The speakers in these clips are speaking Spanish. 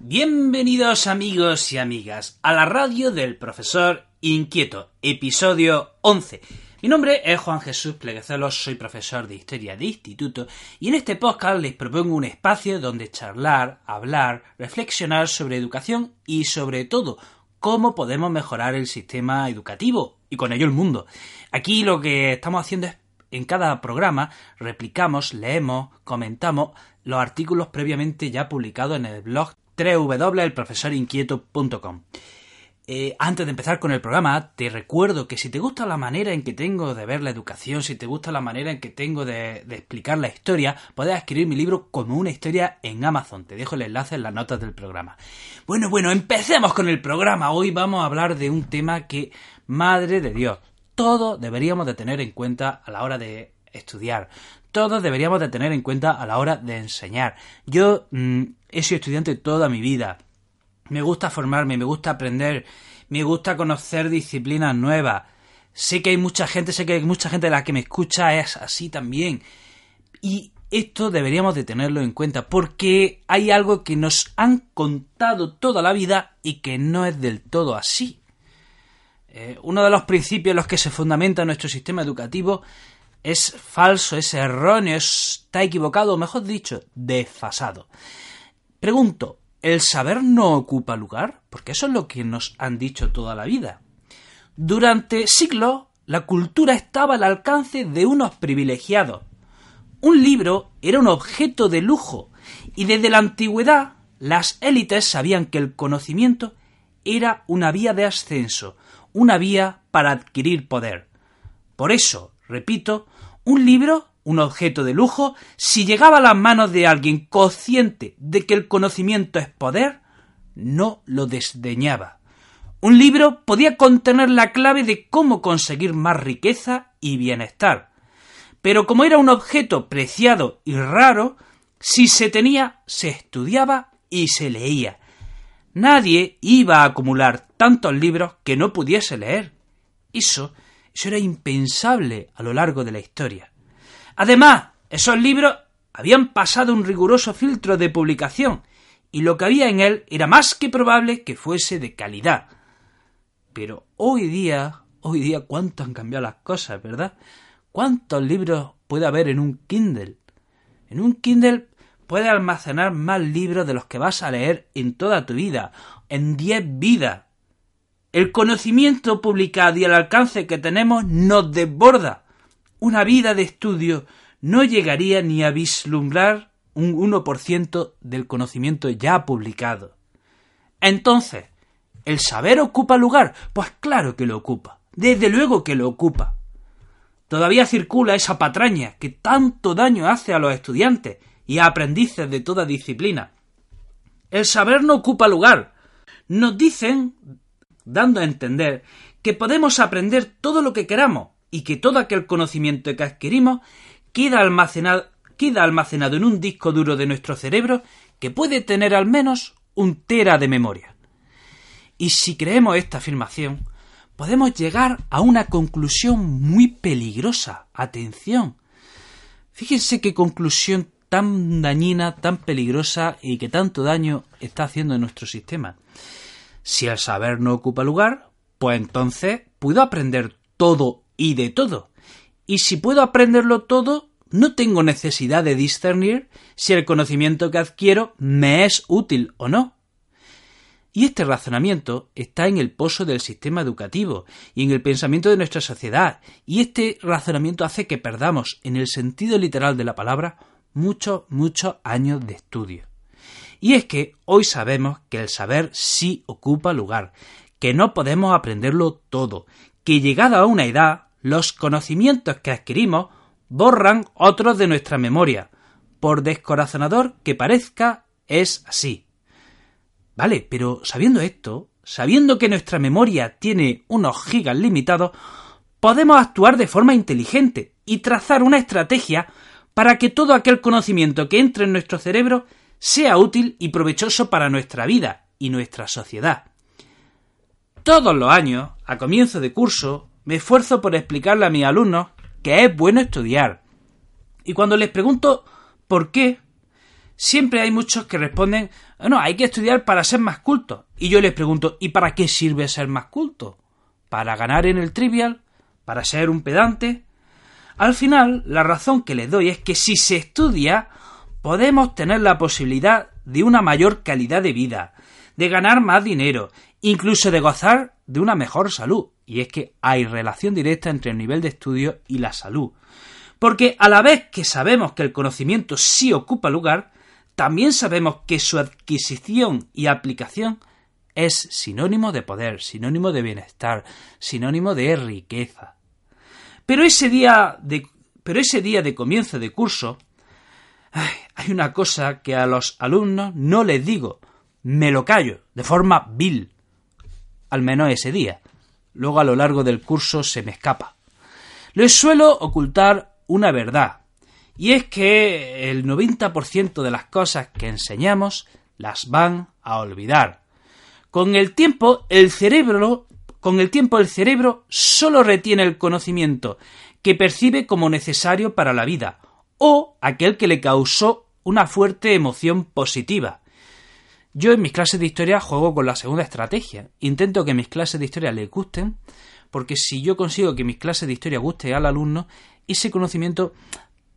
Bienvenidos amigos y amigas a la radio del profesor Inquieto, episodio 11. Mi nombre es Juan Jesús Pleguecelos, soy profesor de Historia de Instituto y en este podcast les propongo un espacio donde charlar, hablar, reflexionar sobre educación y sobre todo cómo podemos mejorar el sistema educativo y con ello el mundo. Aquí lo que estamos haciendo es en cada programa replicamos, leemos, comentamos los artículos previamente ya publicados en el blog www.elprofesorinquieto.com. Eh, antes de empezar con el programa, te recuerdo que si te gusta la manera en que tengo de ver la educación, si te gusta la manera en que tengo de, explicar la historia, puedes escribir mi libro como una historia en Amazon. Te dejo el enlace en las notas del programa. Bueno, bueno, empecemos con el programa. Hoy vamos a hablar de un tema que, madre de Dios, todos deberíamos de tener en cuenta a la hora de estudiar. Todos deberíamos de tener en cuenta a la hora de enseñar. Yo mmm, he sido estudiante toda mi vida me gusta formarme, me gusta aprender, me gusta conocer disciplinas nuevas. Sé que hay mucha gente, sé que hay mucha gente de la que me escucha es así también. Y esto deberíamos de tenerlo en cuenta porque hay algo que nos han contado toda la vida y que no es del todo así. Eh, uno de los principios en los que se fundamenta nuestro sistema educativo es falso, es erróneo, está equivocado, o mejor dicho, desfasado. Pregunto, ¿El saber no ocupa lugar? Porque eso es lo que nos han dicho toda la vida. Durante siglos, la cultura estaba al alcance de unos privilegiados. Un libro era un objeto de lujo y desde la antigüedad las élites sabían que el conocimiento era una vía de ascenso, una vía para adquirir poder. Por eso, repito, un libro un objeto de lujo, si llegaba a las manos de alguien consciente de que el conocimiento es poder, no lo desdeñaba. Un libro podía contener la clave de cómo conseguir más riqueza y bienestar. Pero como era un objeto preciado y raro, si se tenía, se estudiaba y se leía. Nadie iba a acumular tantos libros que no pudiese leer. Eso, eso era impensable a lo largo de la historia. Además, esos libros habían pasado un riguroso filtro de publicación, y lo que había en él era más que probable que fuese de calidad. Pero hoy día, hoy día, cuánto han cambiado las cosas, ¿verdad? ¿Cuántos libros puede haber en un Kindle? En un Kindle puedes almacenar más libros de los que vas a leer en toda tu vida, en diez vidas. El conocimiento publicado y el alcance que tenemos nos desborda una vida de estudio no llegaría ni a vislumbrar un 1% del conocimiento ya publicado. Entonces, ¿el saber ocupa lugar? Pues claro que lo ocupa. Desde luego que lo ocupa. Todavía circula esa patraña que tanto daño hace a los estudiantes y a aprendices de toda disciplina. El saber no ocupa lugar. Nos dicen, dando a entender, que podemos aprender todo lo que queramos, y que todo aquel conocimiento que adquirimos queda almacenado, queda almacenado en un disco duro de nuestro cerebro que puede tener al menos un tera de memoria. Y si creemos esta afirmación, podemos llegar a una conclusión muy peligrosa. Atención. Fíjense qué conclusión tan dañina, tan peligrosa y que tanto daño está haciendo en nuestro sistema. Si el saber no ocupa lugar, pues entonces puedo aprender todo y de todo. Y si puedo aprenderlo todo, no tengo necesidad de discernir si el conocimiento que adquiero me es útil o no. Y este razonamiento está en el pozo del sistema educativo y en el pensamiento de nuestra sociedad, y este razonamiento hace que perdamos, en el sentido literal de la palabra, muchos, muchos años de estudio. Y es que hoy sabemos que el saber sí ocupa lugar, que no podemos aprenderlo todo, que llegada a una edad los conocimientos que adquirimos borran otros de nuestra memoria. Por descorazonador que parezca, es así. Vale, pero sabiendo esto, sabiendo que nuestra memoria tiene unos gigas limitados, podemos actuar de forma inteligente y trazar una estrategia para que todo aquel conocimiento que entre en nuestro cerebro sea útil y provechoso para nuestra vida y nuestra sociedad. Todos los años, a comienzo de curso, me esfuerzo por explicarle a mis alumnos que es bueno estudiar. Y cuando les pregunto por qué, siempre hay muchos que responden, no, hay que estudiar para ser más culto. Y yo les pregunto, ¿y para qué sirve ser más culto? ¿Para ganar en el trivial? ¿Para ser un pedante? Al final, la razón que les doy es que si se estudia, podemos tener la posibilidad de una mayor calidad de vida, de ganar más dinero, incluso de gozar de una mejor salud. Y es que hay relación directa entre el nivel de estudio y la salud. Porque a la vez que sabemos que el conocimiento sí ocupa lugar, también sabemos que su adquisición y aplicación es sinónimo de poder, sinónimo de bienestar, sinónimo de riqueza. Pero ese día de, pero ese día de comienzo de curso, hay una cosa que a los alumnos no les digo, me lo callo, de forma vil, al menos ese día. Luego a lo largo del curso se me escapa. Les suelo ocultar una verdad, y es que el 90% de las cosas que enseñamos las van a olvidar. Con el tiempo, el cerebro, con el tiempo el cerebro solo retiene el conocimiento que percibe como necesario para la vida o aquel que le causó una fuerte emoción positiva. Yo en mis clases de historia juego con la segunda estrategia. Intento que mis clases de historia le gusten, porque si yo consigo que mis clases de historia guste al alumno, ese conocimiento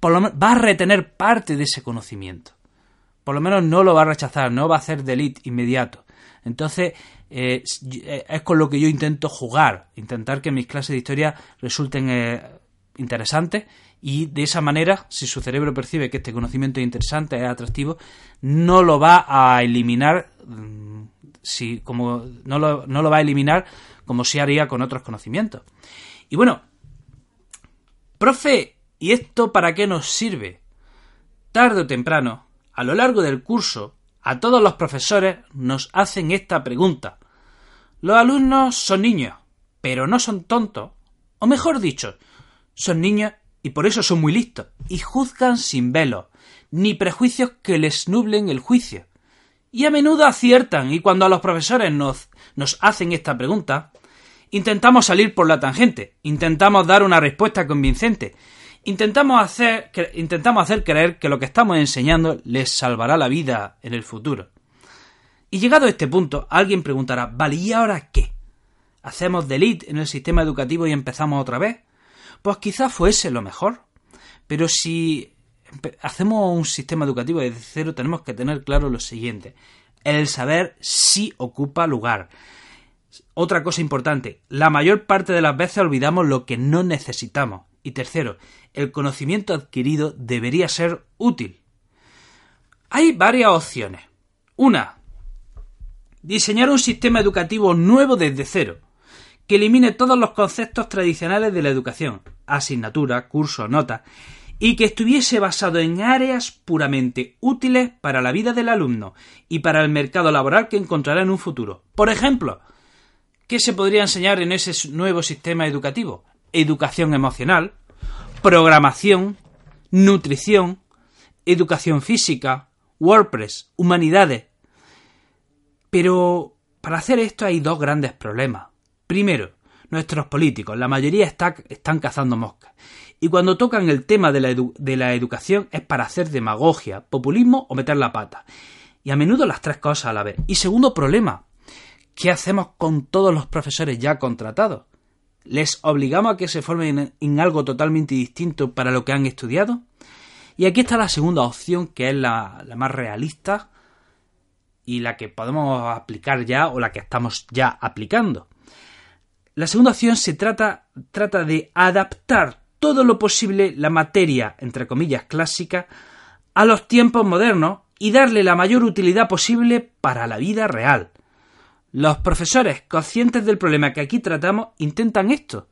por lo va a retener parte de ese conocimiento. Por lo menos no lo va a rechazar, no va a hacer delete inmediato. Entonces, eh, eh, es con lo que yo intento jugar, intentar que mis clases de historia resulten eh, interesantes y de esa manera, si su cerebro percibe que este conocimiento es interesante, es atractivo, no lo va a eliminar, mm, si, como, no, lo, no lo va a eliminar como si haría con otros conocimientos. Y bueno, profe, ¿Y esto para qué nos sirve? Tarde o temprano, a lo largo del curso, a todos los profesores nos hacen esta pregunta. Los alumnos son niños, pero no son tontos. O mejor dicho, son niños y por eso son muy listos, y juzgan sin velo, ni prejuicios que les nublen el juicio. Y a menudo aciertan, y cuando a los profesores nos, nos hacen esta pregunta, intentamos salir por la tangente, intentamos dar una respuesta convincente, Intentamos hacer, intentamos hacer creer que lo que estamos enseñando les salvará la vida en el futuro. Y llegado a este punto, alguien preguntará, vale, ¿y ahora qué? ¿Hacemos delete en el sistema educativo y empezamos otra vez? Pues quizás fuese lo mejor. Pero si hacemos un sistema educativo desde cero, tenemos que tener claro lo siguiente. El saber sí ocupa lugar. Otra cosa importante, la mayor parte de las veces olvidamos lo que no necesitamos. Y tercero, el conocimiento adquirido debería ser útil. Hay varias opciones. Una, diseñar un sistema educativo nuevo desde cero, que elimine todos los conceptos tradicionales de la educación, asignatura, curso, nota, y que estuviese basado en áreas puramente útiles para la vida del alumno y para el mercado laboral que encontrará en un futuro. Por ejemplo, ¿qué se podría enseñar en ese nuevo sistema educativo? Educación emocional, programación, nutrición, educación física, WordPress, humanidades. Pero para hacer esto hay dos grandes problemas. Primero, nuestros políticos, la mayoría están cazando moscas. Y cuando tocan el tema de la, educación es para hacer demagogia, populismo o meter la pata. Y a menudo las tres cosas a la vez. Y segundo problema, ¿qué hacemos con todos los profesores ya contratados? ¿Les obligamos a que se formen en, algo totalmente distinto para lo que han estudiado? Y aquí está la segunda opción, que es la, más realista y la que podemos aplicar ya o la que estamos ya aplicando. La segunda opción se trata, trata de adaptar todo lo posible la materia, entre comillas, clásica, a los tiempos modernos y darle la mayor utilidad posible para la vida real. Los profesores, conscientes del problema que aquí tratamos, intentan esto.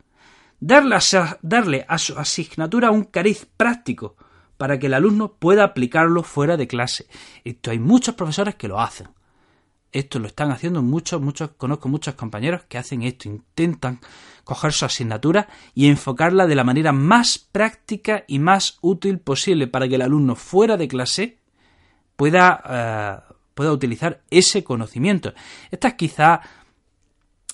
Darle a, darle a su asignatura un cariz práctico para que el alumno pueda aplicarlo fuera de clase. Esto hay muchos profesores que lo hacen. Esto lo están haciendo muchos, muchos, conozco muchos compañeros que hacen esto, intentan coger su asignatura y enfocarla de la manera más práctica y más útil posible para que el alumno fuera de clase pueda eh, pueda utilizar ese conocimiento. Esta es quizá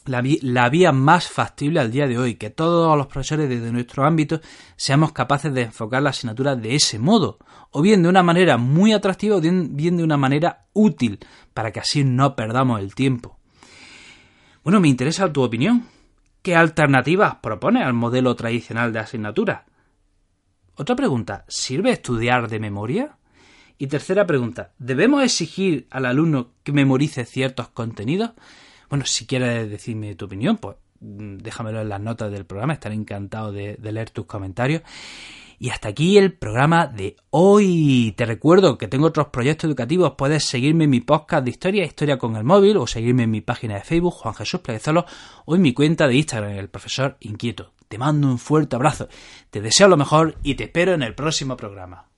la, vía más factible al día de hoy, que todos los profesores desde nuestro ámbito seamos capaces de enfocar la asignatura de ese modo, o bien de una manera muy atractiva o bien, de una manera útil, para que así no perdamos el tiempo. Bueno, me interesa tu opinión. ¿Qué alternativas propone al modelo tradicional de asignatura? Otra pregunta, ¿sirve estudiar de memoria? Y tercera pregunta, ¿debemos exigir al alumno que memorice ciertos contenidos? Bueno, si quieres decirme tu opinión, pues mm, déjamelo en las notas del programa, estaré encantado de, leer tus comentarios. Y hasta aquí el programa de hoy. Te recuerdo que tengo otros proyectos educativos. Puedes seguirme en mi podcast de historia, historia con el móvil, o seguirme en mi página de Facebook, Juan Jesús Pleguezolo, o en mi cuenta de Instagram, el profesor Inquieto. Te mando un fuerte abrazo. Te deseo lo mejor y te espero en el próximo programa.